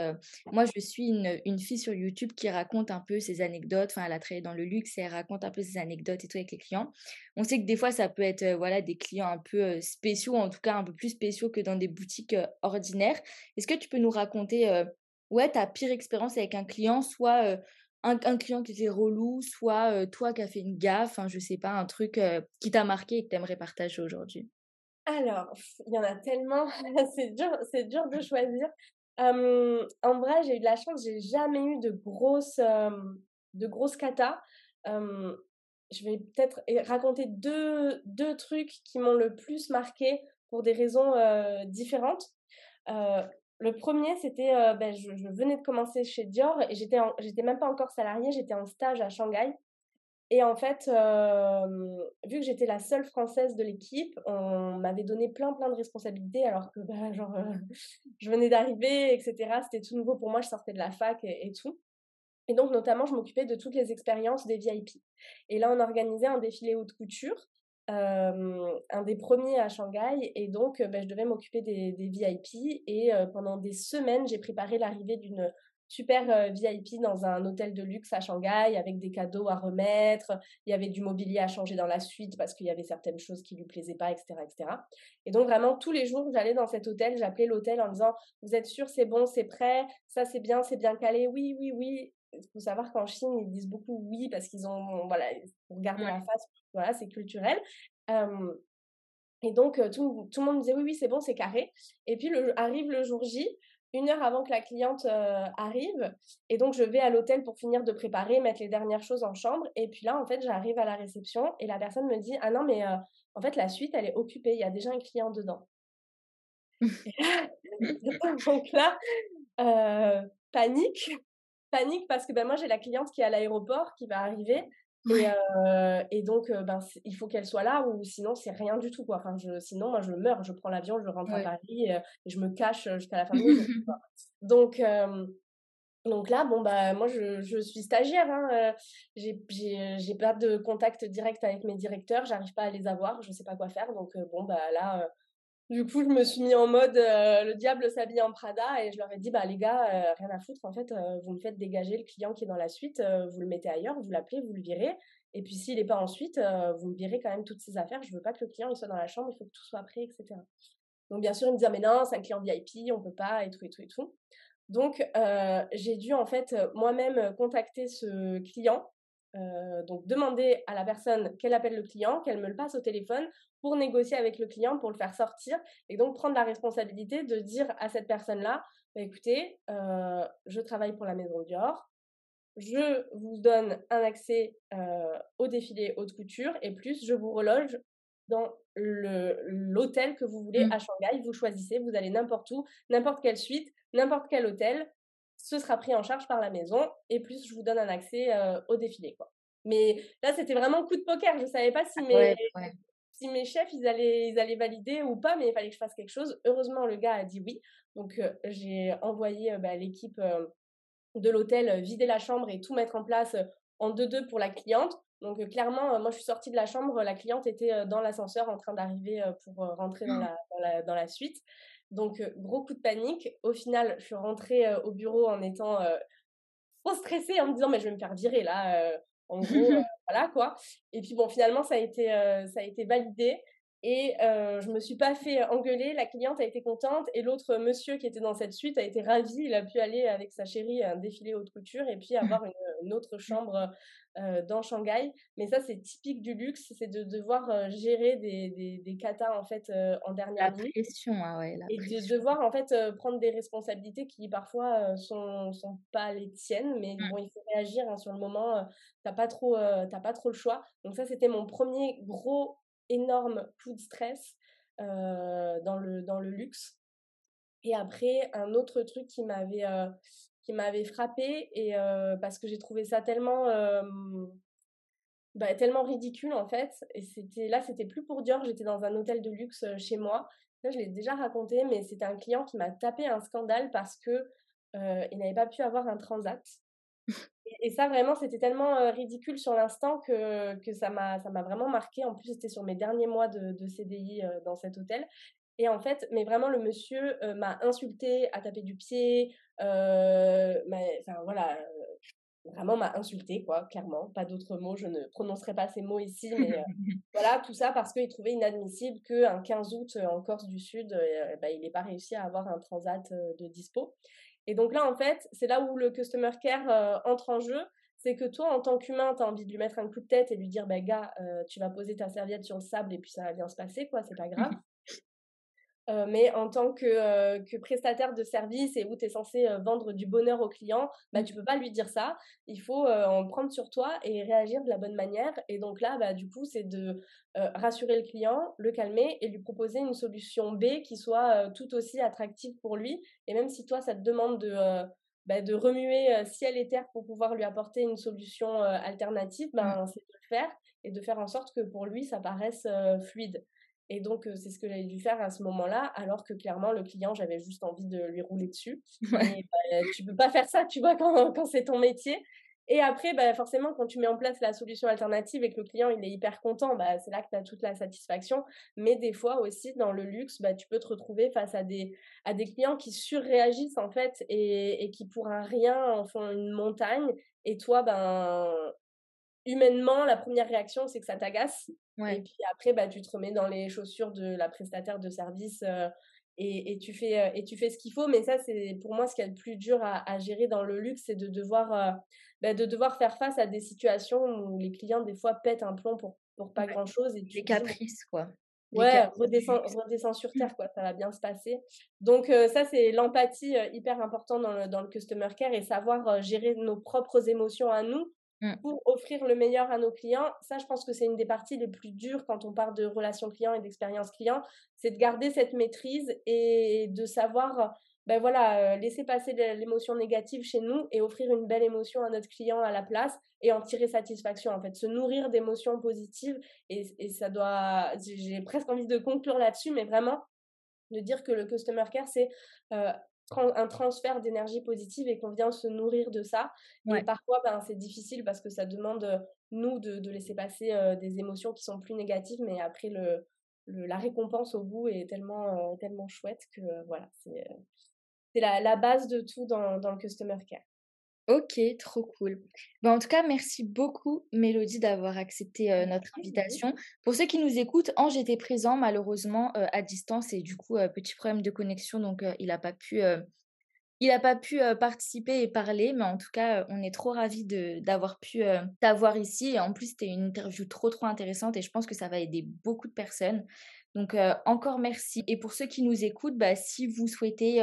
moi je suis une, fille sur YouTube qui raconte un peu ses anecdotes, enfin elle a travaillé dans le luxe et elle raconte un peu ses anecdotes et tout avec les clients. On sait que des fois ça peut être voilà des clients un peu spéciaux, en tout cas un peu plus spéciaux que dans des boutiques ordinaires. Est-ce que tu peux nous raconter ouais, ta pire expérience avec un client, soit un, client qui était relou, soit toi qui as fait une gaffe, enfin, je sais pas, un truc qui t'a marqué et que tu aimerais partager aujourd'hui? Alors, il y en a tellement, c'est dur, c'est dur de choisir. en vrai, j'ai eu de la chance, j'ai jamais eu de grosses, de grosses je vais peut-être raconter deux, deux trucs qui m'ont le plus marqué pour des raisons différentes. Le premier, c'était, euh, ben, je, venais de commencer chez Dior et j'étais, j'étais même pas encore salariée, j'étais en stage à Shanghai. Et en fait, vu que j'étais la seule française de l'équipe, on m'avait donné plein plein de responsabilités alors que ben, genre, je venais d'arriver, etc. C'était tout nouveau pour moi, je sortais de la fac et, tout. Et donc, notamment, je m'occupais de toutes les expériences des VIP. Et là, on organisait un défilé haute couture un des premiers à Shanghai et donc ben, je devais m'occuper des, VIP et pendant des semaines j'ai préparé l'arrivée d'une super VIP dans un hôtel de luxe à Shanghai avec des cadeaux à remettre, il y avait du mobilier à changer dans la suite parce qu'il y avait certaines choses qui lui plaisaient pas, etc., etc. Et donc vraiment tous les jours j'allais dans cet hôtel, j'appelais l'hôtel en disant vous êtes sûr c'est bon, c'est prêt, ça c'est bien, c'est bien calé, oui, oui, oui. Il faut savoir qu'en Chine ils disent beaucoup oui parce qu'ils ont voilà pour garder la face voilà, c'est culturel. et donc, tout, tout, le monde me disait oui, oui, c'est bon, c'est carré. Et puis, le, arrive le jour J, une heure avant que la cliente arrive. Et donc, je vais à l'hôtel pour finir de préparer, mettre les dernières choses en chambre. Et puis là, en fait, j'arrive à la réception et la personne me dit Ah non, mais en fait, la suite, elle est occupée. Il y a déjà un client dedans. donc là, panique. Panique parce que ben, moi, j'ai la cliente qui est à l'aéroport, qui va arriver. Et, donc, ben, il faut qu'elle soit là ou sinon, c'est rien du tout. Quoi. Enfin, je, sinon, moi, je meurs, je prends l'avion, je rentre à Paris et, je me cache jusqu'à la fin de donc, donc là, bon, bah, moi, je, je suis stagiaire. Hein, j'ai pas de contact direct avec mes directeurs, j'arrive pas à les avoir, je sais pas quoi faire. Donc, bon, bah là, du coup, je me suis mis en mode le diable s'habille en Prada et je leur ai dit, bah les gars, rien à foutre, en fait, vous me faites dégager le client qui est dans la suite, vous le mettez ailleurs, vous l'appelez, vous le virez. Et puis s'il n'est pas en suite, vous me virez quand même toutes ces affaires. Je veux pas que le client il soit dans la chambre, il faut que tout soit prêt, etc. Donc bien sûr, ils me disaient, mais non, c'est un client VIP, on peut pas, et tout, et tout, et tout. Donc, j'ai dû en fait moi-même contacter ce client, donc demander à la personne qu'elle appelle le client, qu'elle me le passe au téléphone pour négocier avec le client, pour le faire sortir, et donc prendre la responsabilité de dire à cette personne-là, bah, écoutez, je travaille pour la maison Dior, je vous donne un accès au défilé haute couture, et plus je vous reloge dans l'hôtel que vous voulez mmh. à Shanghai. Vous choisissez, vous allez n'importe où, n'importe quelle suite, n'importe quel hôtel. Ce sera pris en charge par la maison et plus je vous donne un accès euh, au défilé. Quoi. Mais là, c'était vraiment coup de poker. Je ne savais pas si mes, si mes chefs ils allaient, ils allaient valider ou pas, mais il fallait que je fasse quelque chose. Heureusement, le gars a dit oui. Donc, euh, j'ai envoyé euh, bah, l'équipe de l'hôtel vider la chambre et tout mettre en place en deux-deux pour la cliente. Donc clairement, moi je suis sortie de la chambre, la cliente était dans l'ascenseur en train d'arriver pour rentrer dans mmh. la, dans, la, suite. Donc gros coup de panique. Au final, je suis rentrée au bureau en étant trop stressée, en me disant mais je vais me faire virer là. en gros, voilà quoi. Et puis bon, finalement ça a été, ça a été validé. Et euh, je me suis pas fait engueuler, la cliente a été contente et l'autre monsieur qui était dans cette suite a été ravi, il a pu aller avec sa chérie à un défilé haute couture et puis avoir une, autre chambre euh, dans Shanghai. Mais ça c'est typique du luxe, c'est de devoir euh, gérer des, des, des katas en fait euh, en dernière la Pression, ouais, et de devoir en fait prendre des responsabilités qui parfois sont, sont pas les tiennes, mais mmh. bon il faut réagir hein, sur le moment, t'as pas trop t'as pas trop le choix. Donc ça c'était mon premier gros énorme coup de stress dans, le, luxe. Et après, un autre truc qui m'avait frappé et parce que j'ai trouvé ça tellement bah, tellement ridicule en fait et c'était là c'était plus pour Dior j'étais dans un hôtel de luxe chez moi je l'ai déjà raconté mais c'était un client qui m'a tapé un scandale parce que il n'avait pas pu avoir un transat et, ça, vraiment, c'était tellement ridicule sur l'instant que, que ça m'a vraiment marqué. En plus, c'était sur mes derniers mois de, de CDI dans cet hôtel. Et en fait, mais vraiment, le monsieur m'a insulté, a tapé du pied. Mais, enfin, voilà, vraiment m'a insulté, quoi, clairement. Pas d'autres mots, je ne prononcerai pas ces mots ici, mais voilà, tout ça parce qu'il trouvait inadmissible qu'un 15 août en Corse du Sud, bah, il n'ait pas réussi à avoir un transat de dispo. Et donc là, en fait, c'est là où le customer care euh, entre en jeu. C'est que toi, en tant qu'humain, tu as envie de lui mettre un coup de tête et lui dire, bah, gars, euh, tu vas poser ta serviette sur le sable et puis ça va bien se passer, quoi, c'est pas grave. Euh, mais en tant que, euh, que, prestataire de service et où tu es censé euh, vendre du bonheur au client, bah, tu peux pas lui dire ça. Il faut en prendre sur toi et réagir de la bonne manière. Et donc là, bah, du coup, c'est de rassurer le client, le calmer et lui proposer une solution B qui soit tout aussi attractive pour lui. Et même si toi, ça te demande de, bah, de remuer ciel et terre pour pouvoir lui apporter une solution alternative, ben, c'est de le faire et de faire en sorte que pour lui, ça paraisse fluide. Et donc, c'est ce que j'avais dû faire à ce moment-là, alors que clairement, le client, j'avais juste envie de lui rouler dessus. Ouais. Bah, tu peux pas faire ça, tu vois, quand, quand c'est ton métier. Et après, bah, forcément, quand tu mets en place la solution alternative et que le client il est hyper content, bah, c'est là que tu as toute la satisfaction. Mais des fois aussi, dans le luxe, bah, tu peux te retrouver face à des, à des clients qui surréagissent en fait et, et qui pour un rien en font une montagne. Et toi, ben, humainement, la première réaction, c'est que ça t'agace. Et puis après, bah, tu te remets dans les chaussures de la prestataire de service euh, et, tu fais, euh, et tu fais ce qu'il faut. Mais ça, c'est pour moi ce qui est le plus dur à, gérer dans le luxe, c'est de devoir, euh, bah, de devoir faire face à des situations où les clients, des fois, pètent un plomb pour, pour pas grand-chose. Et des caprices, quoi. ouais, redescends, sur terre, quoi. Ça va bien se passer. Donc, ça, c'est l'empathie hyper important dans le, dans le customer care et savoir gérer nos propres émotions à nous mmh. pour offrir le meilleur à nos clients. Ça, je pense que c'est une des parties les plus dures quand on parle de relations clients et d'expérience client, c'est de garder cette maîtrise et de savoir ben voilà, laisser passer l'émotion négative chez nous et offrir une belle émotion à notre client à la place et en tirer satisfaction en fait, se nourrir d'émotions positives et, et ça doit, j'ai presque envie de conclure là-dessus, mais vraiment de dire que le customer care c'est un transfert d'énergie positive et qu'on vient se nourrir de ça. Et parfois, ben, c'est difficile parce que ça demande, nous, de, de laisser passer des émotions qui sont plus négatives, mais après, le, la récompense au bout est tellement, tellement chouette que voilà, c'est c'est la, la, base de tout dans, dans, le customer care. Ok, trop cool. Ben, en tout cas, merci beaucoup, Mélodie, d'avoir accepté notre invitation. Pour ceux qui nous écoutent, Ange était présent malheureusement à distance et du coup, petit problème de connexion, donc il n'a pas pu, il a pas pu participer et parler, mais en tout cas, on est trop ravis d'avoir pu t'avoir ici. Et en plus, c'était une interview trop, trop intéressante et je pense que ça va aider beaucoup de personnes. Donc, encore merci. Et pour ceux qui nous écoutent, bah, si vous souhaitez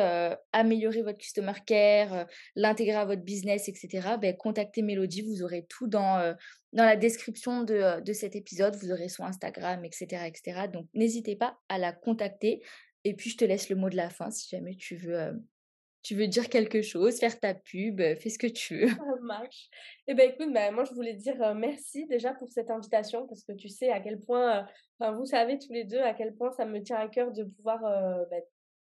améliorer votre customer care, l'intégrer à votre business, etc., bah, contactez Mélodie. Vous aurez tout dans, dans la description de, de, cet épisode. Vous aurez son Instagram, etc. etc. Donc, n'hésitez pas à la contacter. Et puis, je te laisse le mot de la fin si jamais tu veux tu veux dire quelque chose, faire ta pub, fais ce que tu veux. Ça marche. Eh bien, écoute, bah, moi, je voulais dire merci déjà pour cette invitation parce que tu sais à quel point, enfin, vous savez tous les deux à quel point ça me tient à cœur de pouvoir bah,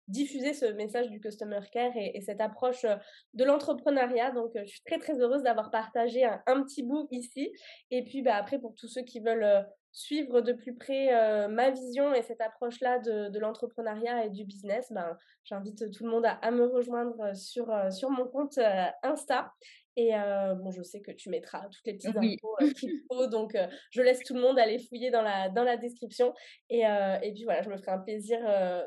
diffuser ce message du customer care et, cette approche de l'entrepreneuriat. Donc, je suis très, très heureuse d'avoir partagé un, petit bout ici. Et puis, bah, après, pour tous ceux qui veulent suivre de plus près euh, ma vision et cette approche-là de, de l'entrepreneuriat et du business, ben, j'invite tout le monde à, me rejoindre sur, euh, sur mon compte euh, Insta. Et bon, je sais que tu mettras toutes les petites infos qu'il faut, donc je laisse tout le monde aller fouiller dans la, dans la description. Et, et puis voilà, je me ferai un plaisir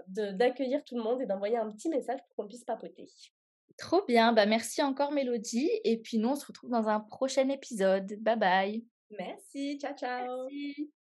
d'accueillir tout le monde et d'envoyer un petit message pour qu'on puisse papoter. Trop bien, bah merci encore Mélodie. Et puis nous, on se retrouve dans un prochain épisode. Bye bye. Merci, ciao ciao. Merci.